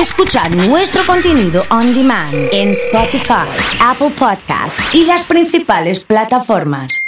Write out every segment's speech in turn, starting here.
Escuchar nuestro contenido on demand en Spotify, Apple Podcast y las principales plataformas.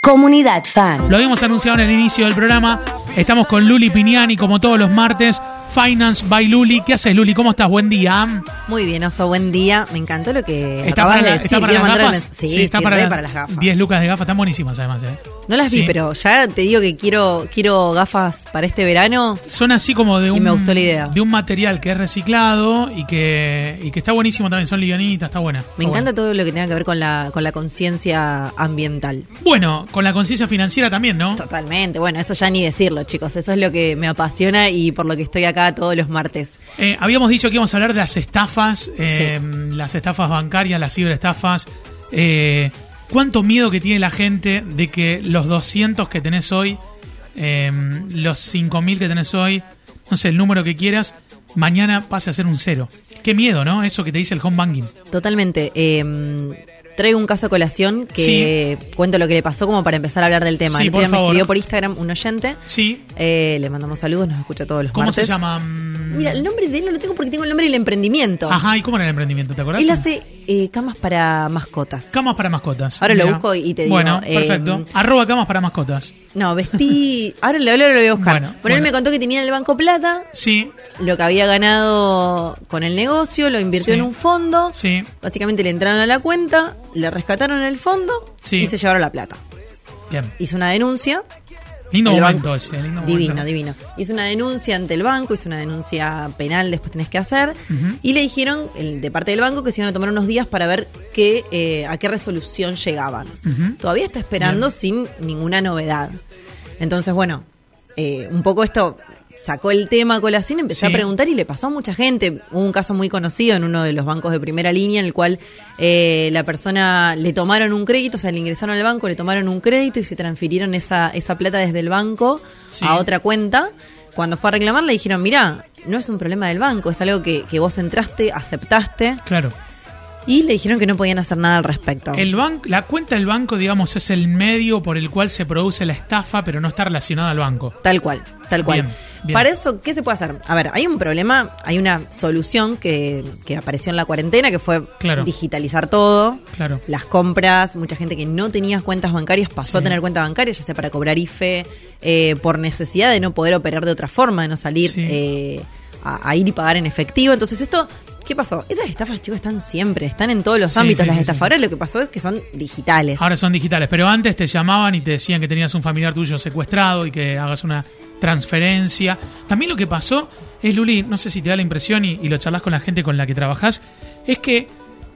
Comunidad Fan. Lo habíamos anunciado en el inicio del programa. Estamos con Luli Piñani, como todos los martes. Finance by Luli. ¿Qué haces, Luli? ¿Cómo estás? Buen día. Muy bien, Oso, buen día. Me encantó lo que ¿Está acabas para, de la- decir. está para Quiero las gafas? mens- Sí, está para, la- para las gafas. 10 lucas de gafas. Están buenísimas, además. ¿eh? No las vi, Sí. pero ya te digo que quiero quiero gafas para este verano. Son así como de un, me gustó la idea. de un material que es reciclado y que, y que está buenísimo también. Son livianitas, está buena. Me está encanta buena. todo lo que tenga que ver con la con la conciencia ambiental. Bueno, con la conciencia financiera también, ¿no? Totalmente. Bueno, eso ya ni decirlo, chicos. Eso es lo que me apasiona y por lo que estoy acá todos los martes. Eh, habíamos dicho que íbamos a hablar de las estafas, eh, las estafas bancarias, las ciberestafas. Eh, ¿Cuánto miedo que tiene la gente de que los 200 que tenés hoy, eh, los 5000 que tenés hoy, no sé, el número que quieras, mañana pase a ser un cero? Qué miedo, ¿no? Eso que te dice el home banking. Totalmente. Traigo un caso a colación que cuento lo que le pasó como para empezar a hablar del tema. Sí, por me escribió por Instagram un oyente. Sí. Eh, le mandamos saludos, nos escucha todos los ¿Cómo martes. se llama? Mira, el nombre de él no lo tengo porque tengo el nombre del emprendimiento. Ajá, ¿y cómo era el emprendimiento? ¿Te acordás? Él hace eh, camas para mascotas. Camas para mascotas. Ahora lo busco y te digo, Bueno, eh, perfecto. Arroba camas para mascotas. No, vestí. ahora, lo, ahora lo voy a buscar. Bueno, Bueno, él me contó que tenía en el banco plata, Sí, lo que había ganado con el negocio, lo invirtió Sí. en un fondo. sí. Básicamente le entraron a la cuenta, le rescataron el fondo Sí. y se llevaron la plata. Bien. Hizo una denuncia. Lindo El momento banco- ese, lindo Divino, momento. divino. Hizo una denuncia ante el banco, hizo una denuncia penal, después tenés que hacer. Y le dijeron el- de parte del banco que se iban a tomar unos días para ver qué, eh, a qué resolución llegaban. Todavía está esperando sin ninguna novedad. Entonces, bueno, eh, un poco esto sacó el tema a colación, empecé Sí. a preguntar y le pasó a mucha gente. Hubo un caso muy conocido en uno de los bancos de primera línea en el cual eh, la persona le tomaron un crédito, o sea, le ingresaron al banco, le tomaron un crédito y se transfirieron esa, esa plata desde el banco Sí. a otra cuenta. Cuando fue a reclamar le dijeron, mirá, no es un problema del banco, es algo que, que vos entraste, aceptaste Claro. y le dijeron que no podían hacer nada al respecto. El banco, la cuenta del banco, digamos, es el medio por el cual se produce la estafa, pero no está relacionada al banco. Tal cual, tal cual. Bien, bien. Para eso, ¿qué se puede hacer? A ver, hay un problema, hay una solución que, que apareció en la cuarentena, que fue Claro. digitalizar todo. Claro. Las compras, mucha gente que no tenía cuentas bancarias pasó a tener cuenta bancaria, ya sea para cobrar IFE, eh, por necesidad de no poder operar de otra forma, de no salir Sí. eh, a, a ir y pagar en efectivo. Entonces, esto, ¿qué pasó? Esas estafas, chicos, están siempre, están en todos los Sí, ámbitos. sí, las sí, ahora lo que pasó es que son digitales. Ahora son digitales, pero antes te llamaban y te decían que tenías un familiar tuyo secuestrado y que hagas una transferencia. También lo que pasó es, Luli, no sé si te da la impresión y, y lo charlas con la gente con la que trabajás, es que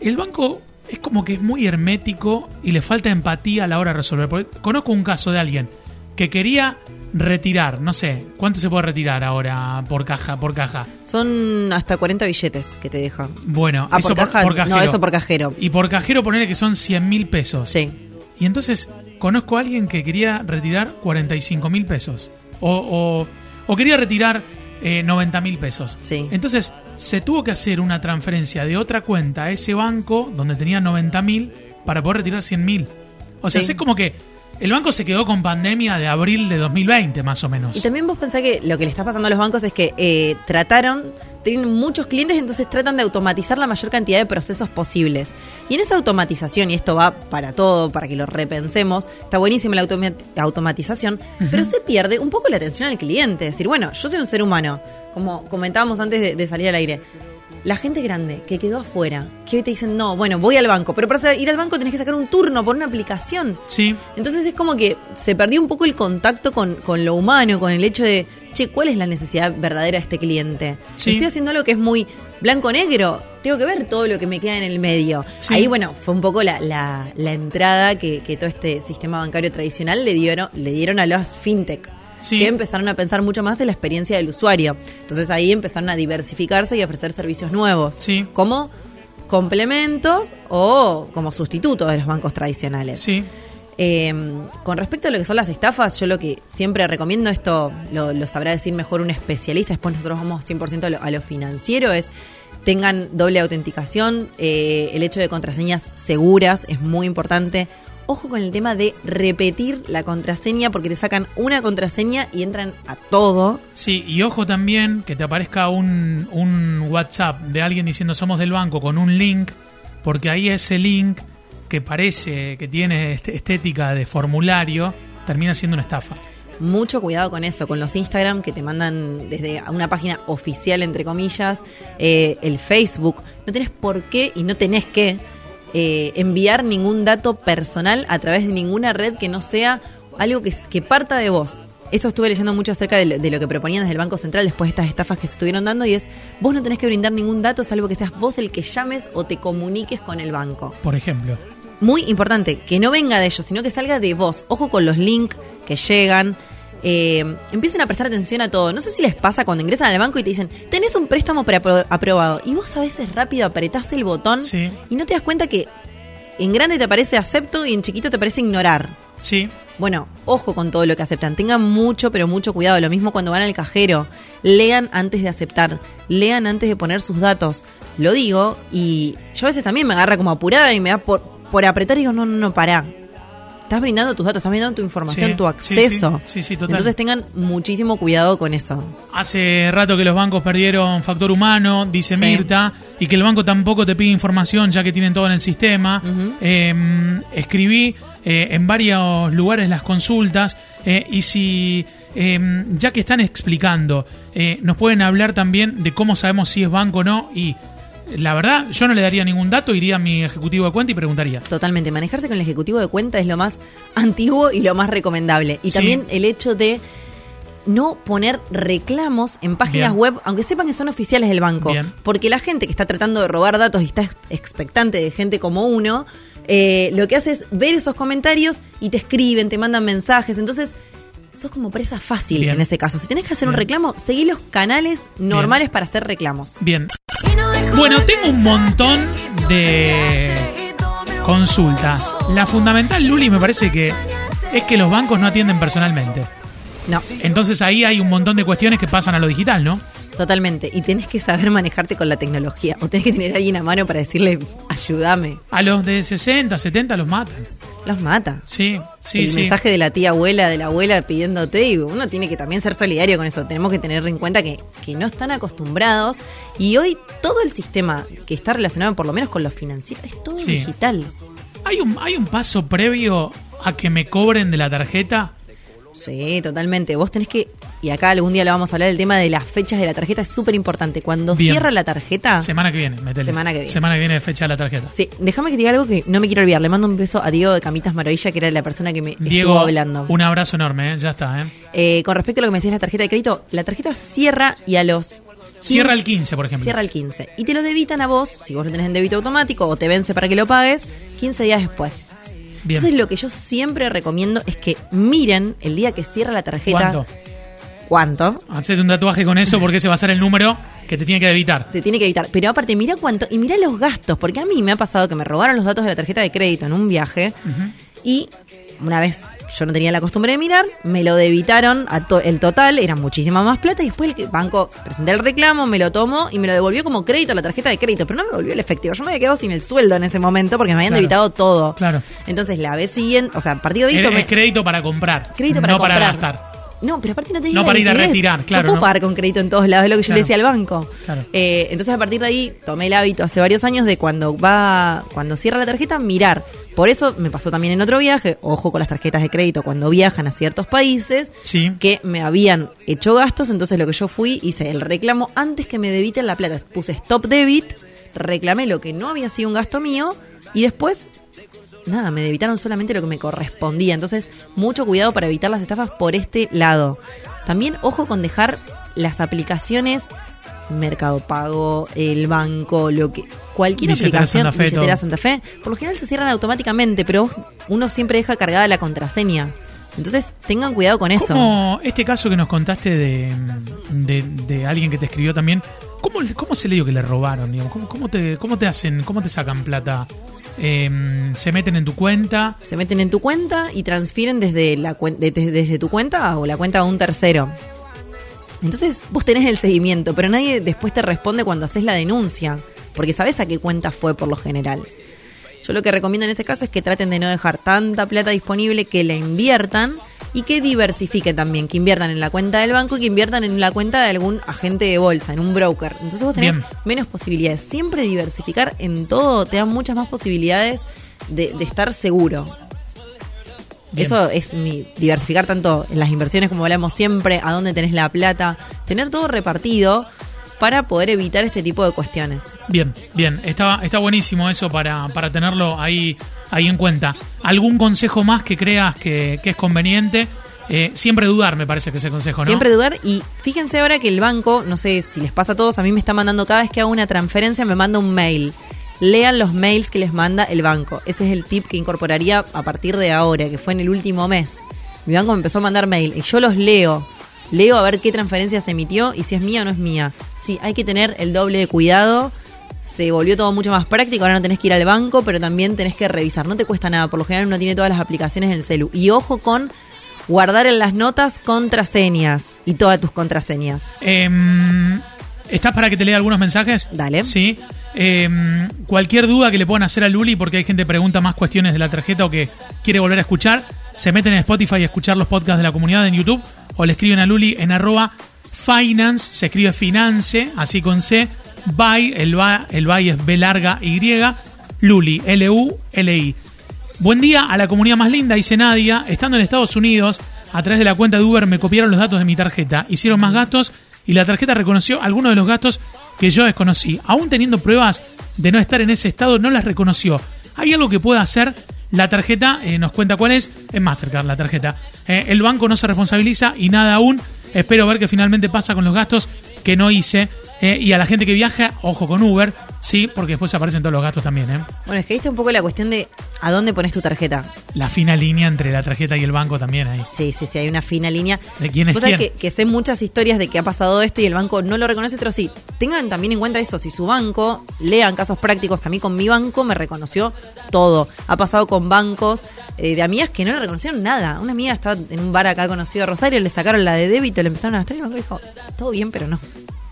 el banco es como que es muy hermético y le falta empatía a la hora de resolver. Porque conozco un caso de alguien que quería retirar, no sé, ¿cuánto se puede retirar ahora por caja, por caja? Son hasta 40 billetes que te dejan. Bueno, Ah, eso por caja, no, cajero. eso por cajero. Y por cajero ponerle que son 100 mil pesos. Sí. Y entonces conozco a alguien que quería retirar 45 mil pesos. O, o, o quería retirar eh, 90 mil pesos. Sí. Entonces se tuvo que hacer una transferencia de otra cuenta a ese banco donde tenía 90 mil para poder retirar 100 mil. O sea, Sí. es como que el banco se quedó con pandemia de abril de 2020 más o menos. Y también vos pensás que lo que le está pasando a los bancos es que eh, trataron, tienen muchos clientes, entonces tratan de automatizar la mayor cantidad de procesos posibles. Y en esa automatización, y esto va para todo, para que lo repensemos, está buenísima la automa- automatización, pero se pierde un poco la atención al cliente. Es decir, bueno, yo soy un ser humano, como comentábamos antes de, de salir al aire. La gente grande que quedó afuera, que hoy te dicen, no, bueno, voy al banco, pero para ir al banco tenés que sacar un turno por una aplicación. Sí, Entonces es como que se perdió un poco el contacto con, con lo humano, con el hecho de, che, ¿cuál es la necesidad verdadera de este cliente? Sí. Estoy haciendo algo que es muy blanco-negro, tengo que ver todo lo que me queda en el medio. Sí. Ahí, bueno, fue un poco la, la, la entrada que, que todo este sistema bancario tradicional le dieron, le dieron a los fintech. Sí. Que empezaron a pensar mucho más de la experiencia del usuario. Entonces ahí empezaron a diversificarse y a ofrecer servicios nuevos. Sí. Como complementos o como sustitutos de los bancos tradicionales. sí. Eh, con respecto a lo que son las estafas, yo lo que siempre recomiendo, esto lo, sabrá decir mejor un especialista, después nosotros vamos 100% a lo, a lo financiero, es tengan doble autenticación, eh, el hecho de contraseñas seguras es muy importante. ojo con el tema de repetir la contraseña porque te sacan una contraseña y entran a todo. Sí, y ojo también que te aparezca un WhatsApp de alguien diciendo somos del banco con un link, porque ahí ese link que parece que tiene este- estética de formulario termina siendo una estafa. Mucho cuidado con eso, con los Instagram que te mandan desde una página oficial, entre comillas, eh, el Facebook. No tenés por qué y no tenés que eh, enviar ningún dato personal a través de ninguna red que no sea algo que, que parta de vos. Esto estuve leyendo mucho acerca de lo, de lo que proponían desde el Banco Central después de estas estafas que se estuvieron dando y es, vos no tenés que brindar ningún dato salvo que seas vos el que llames o te comuniques con el banco Por ejemplo. Muy importante, que no venga de ellos, sino que salga de vos. Ojo con los links que llegan. Eh, empiecen a prestar atención a todo. No sé si les pasa cuando ingresan al banco y te dicen, tenés un préstamo preapro- aprobado. Y vos a veces rápido apretás el botón Sí. y no te das cuenta que en grande te aparece acepto y en chiquito te aparece ignorar. Sí, Bueno, ojo con todo lo que aceptan. Tengan mucho, pero mucho cuidado. Lo mismo cuando van al cajero. Lean antes de aceptar. Lean antes de poner sus datos. Lo digo y yo a veces también me agarra como apurada y me da por, por apretar y digo, no, no, no, pará. Estás brindando tus datos, estás brindando tu información, Sí, tu acceso. Sí, sí, total. Entonces tengan muchísimo cuidado con eso. Hace rato que los bancos perdieron factor humano, dice. Mirta, y que el banco tampoco te pide información ya que tienen todo en el sistema. Eh, escribí eh, en varios lugares las consultas eh, y si, eh, ya que están explicando, eh, nos pueden hablar también de cómo sabemos si es banco o no y... La verdad, yo no le daría ningún dato, iría a mi ejecutivo de cuenta y preguntaría. Totalmente. Manejarse con el ejecutivo de cuenta es lo más antiguo y lo más recomendable. Y Sí. también el hecho de no poner reclamos en páginas Bien. web, aunque sepan que son oficiales del banco. Bien. Porque la gente que está tratando de robar datos y está ex- expectante de gente como uno, eh, lo que hace es ver esos comentarios y te escriben, te mandan mensajes. Entonces, sos como presa fácil Bien. en ese caso. Si tenés que hacer un reclamo, seguí los canales normales para hacer reclamos. Bien. Bueno, tengo un montón de consultas. La fundamental, Luli, me parece que es que los bancos no atienden personalmente. No. Entonces ahí hay un montón de cuestiones que pasan a lo digital, ¿no? Totalmente. Y tenés que saber manejarte con la tecnología. O tenés que tener a alguien a mano para decirle, ayúdame. A los de 60, 70 los matan. Los mata. Sí, sí, el sí. mensaje de la tía abuela, de la abuela pidiéndote, y uno tiene que también ser solidario con eso. Tenemos que tener en cuenta que, que no están acostumbrados. Y hoy todo el sistema que está relacionado, por lo menos con lo financiero, es todo Sí. digital. ¿Hay un, ¿Hay un paso previo a que me cobren de la tarjeta? Sí, totalmente. Vos tenés que, y acá algún día lo vamos a hablar, el tema de las fechas de la tarjeta es súper importante. Cuando Bien. cierra la tarjeta, Semana que viene, metele. Semana que viene. Semana que viene fecha de la tarjeta. Sí, déjame que te diga algo que no me quiero olvidar. Le mando un beso a Diego de Camitas Maravilla, que era la persona que me Diego, estuvo hablando. un abrazo enorme, ¿eh? ya está. ¿eh? Eh, con respecto a lo que me decías la tarjeta de crédito, la tarjeta cierra y a los... Cierra el 15, por ejemplo. Cierra el 15. Y te lo debitan a vos, si vos lo tenés en débito automático o te vence para que lo pagues, 15 días después. Bien. Entonces lo que yo siempre recomiendo es que miren el día que cierra la tarjeta. ¿Cuánto? ¿Cuánto? Hacete un tatuaje con eso porque ese va a ser el número que te tiene que debitar. Te tiene que evitar. Pero aparte, mira cuánto. Y mira los gastos. Porque a mí me ha pasado que me robaron los datos de la tarjeta de crédito en un viaje. Y una vez yo no tenía la costumbre de mirar, me lo debitaron a to- el total, era muchísima más plata. Y después el banco presenté el reclamo, me lo tomó y me lo devolvió como crédito a la tarjeta de crédito. Pero no me devolvió el efectivo. Yo me había quedado sin el sueldo en ese momento porque me habían Claro. debitado todo. Claro. Entonces la vez siguiente, o sea, a partir de ahí Es, tomé- es crédito para comprar. crédito para no comprar. para gastar. No, pero aparte no tenía No para ir a retirar, claro, No puedo ¿no? pagar con crédito en todos lados, es lo que yo le decía al banco. Claro. Eh, entonces a partir de ahí tomé el hábito hace varios años de cuando va, cuando cierra la tarjeta, mirar. Por eso me pasó también en otro viaje, ojo con las tarjetas de crédito cuando viajan a ciertos países, Sí. que me habían hecho gastos, entonces lo que yo fui, hice el reclamo antes que me debiten la plata. Puse stop debit, reclamé lo que no había sido un gasto mío y después nada, me debitaron solamente lo que me correspondía. Entonces, mucho cuidado para evitar las estafas por este lado. También ojo con dejar las aplicaciones Mercado Pago, el banco, lo que cualquier Billetera aplicación, Santa Fe, billetera todo. Santa Fe, por lo general se cierran automáticamente, pero uno siempre deja cargada la contraseña. Entonces, tengan cuidado con eso. ¿Cómo este caso que nos contaste de, de, de alguien que te escribió también, ¿cómo, cómo se le dio que le robaron? Digamos? ¿Cómo, cómo te, ¿Cómo te hacen, cómo te sacan plata? Eh, ¿Se meten en tu cuenta? Se meten en tu cuenta y transfieren desde, la, desde, desde tu cuenta o la cuenta de un tercero. Entonces vos tenés el seguimiento, pero nadie después te responde cuando haces la denuncia, porque sabes a qué cuenta fue por lo general. Yo Yo lo que recomiendo en ese caso es que traten de no dejar tanta plata disponible, que la inviertan y que diversifiquen también, que inviertan en la cuenta del banco y que inviertan en la cuenta de algún agente de bolsa, en un broker. Entonces vos tenés Bien. menos posibilidades. Siempre diversificar en todo te da muchas más posibilidades de, de estar seguro. Bien. Eso es mi diversificar tanto en las inversiones como hablamos siempre, a dónde tenés la plata, tener todo repartido para poder evitar este tipo de cuestiones. Bien, bien. Está, está buenísimo eso para, para tenerlo ahí, ahí en cuenta. ¿Algún consejo más que creas que, que es conveniente? Eh, siempre dudar, me parece que ese consejo, ¿no? Siempre dudar y fíjense ahora que el banco, no sé si les pasa a todos, a mí me está mandando cada vez que hago una transferencia me manda un mail. Lean los mails que les manda el banco. Ese es el tip que incorporaría a partir de ahora, que fue en el último mes. Mi banco me empezó a mandar mail y yo los leo. Leo a ver qué transferencia se emitió y si es mía o no es mía. Sí, hay que tener el doble de cuidado. Se volvió todo mucho más práctico, ahora no tenés que ir al banco, pero también tenés que revisar. No te cuesta nada, por lo general uno tiene todas las aplicaciones en el celu. Y ojo con guardar en las notas contraseñas y todas tus contraseñas. Em, ¿Estás para que te lea algunos mensajes? Dale. Sí. Em, cualquier duda que le puedan hacer a Luli, porque hay gente que pregunta más cuestiones de la tarjeta o que quiere volver a escuchar, se meten en Spotify a escuchar los podcasts de la comunidad en YouTube o le escriben a Luli en arroba finance, se escribe finance, así con C, by, el by, el by es B larga Y, Luli, L-U-L-I. Buen día a la comunidad más linda, dice Nadia. Estando en Estados Unidos, a través de la cuenta de Uber me copiaron los datos de mi tarjeta, hicieron más gastos y la tarjeta reconoció algunos de los gastos que yo desconocí. Aún teniendo pruebas de no estar en ese estado, no las reconoció. ¿Hay algo que pueda hacer? La tarjeta, eh, nos cuenta cuál es, es Mastercard la tarjeta. Eh, el banco no se responsabiliza y nada aún. Espero ver que finalmente pasa con los gastos que no hice. Eh, y a la gente que viaja, ojo con Uber, sí, porque después aparecen todos los gastos también. ¿eh? Bueno, es que viste un poco la cuestión de a dónde pones tu tarjeta. La fina línea entre la tarjeta y el banco también ahí. Sí, sí, sí, hay una fina línea. ¿De quién es Vos sabés quién? que, que sé muchas historias de que ha pasado esto y el banco no lo reconoce, pero sí. Tengan también en cuenta eso, si su banco, lean casos prácticos, a mí con mi banco me reconoció todo. Ha pasado con bancos eh, de amigas que no le reconocieron nada. Una amiga estaba en un bar acá conocido de Rosario, le sacaron la de débito, le empezaron a gastar y el banco dijo, todo bien, pero no.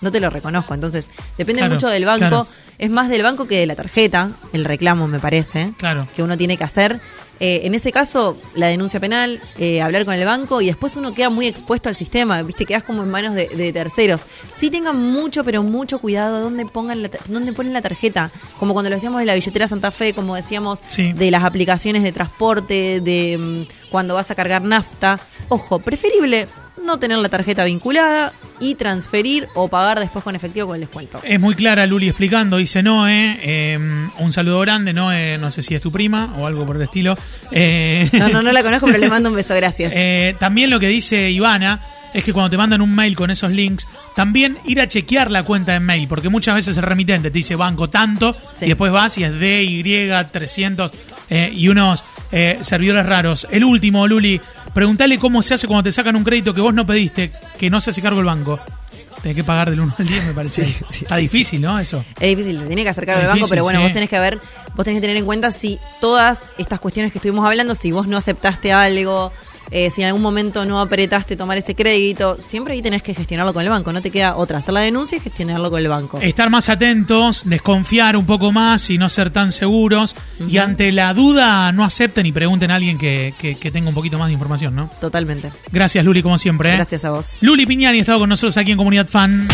No te lo reconozco. Entonces, depende Claro, mucho del banco. claro. Es más del banco que de la tarjeta, el reclamo, me parece Claro. que uno tiene que hacer. Eh, en ese caso, la denuncia penal, eh, hablar con el banco y después uno queda muy expuesto al sistema, ¿viste? Quedas como en manos de, de terceros. Sí tengan mucho, pero mucho cuidado dónde, pongan la, dónde ponen la tarjeta. Como cuando lo decíamos de la billetera Santa Fe, como decíamos Sí. de las aplicaciones de transporte, de mm, cuando vas a cargar nafta. Ojo, preferible no tener la tarjeta vinculada y transferir o pagar después con efectivo con el descuento. Es muy clara Luli explicando, dice Noé, eh, un saludo grande, Noé, no sé si es tu prima o algo por el estilo. Eh, No, no, no la conozco, pero le mando un beso, gracias. eh, también lo que dice Ivana es que cuando te mandan un mail con esos links, también ir a chequear la cuenta de mail, porque muchas veces el remitente te dice banco tanto Sí. y después vas y es DY 300 eh, y unos eh, servidores raros. El último, Luli, preguntale cómo se hace cuando te sacan un crédito que vos no pediste, que no se hace cargo el banco. Tenés que pagar del 1 al 10, me parece. Sí, sí, Está sí, difícil, ¿no? Eso. Es difícil, se tiene que acercar Es al banco, pero bueno, vos tenés que ver, vos tenés que tener en cuenta si todas estas cuestiones que estuvimos hablando, si vos no aceptaste algo, eh, si en algún momento no apretaste tomar ese crédito, siempre ahí tenés que gestionarlo con el banco, no te queda otra, hacer la denuncia y gestionarlo con el banco. Estar más atentos, desconfiar un poco más y no ser tan seguros. Y ante la duda, no acepten y pregunten a alguien que, que- que tenga un poquito más de información, ¿no? Totalmente. Gracias, Luli, como siempre. ¿eh? Gracias a vos. Luli Piñani ha estado con nosotros aquí en Comunidad Fan.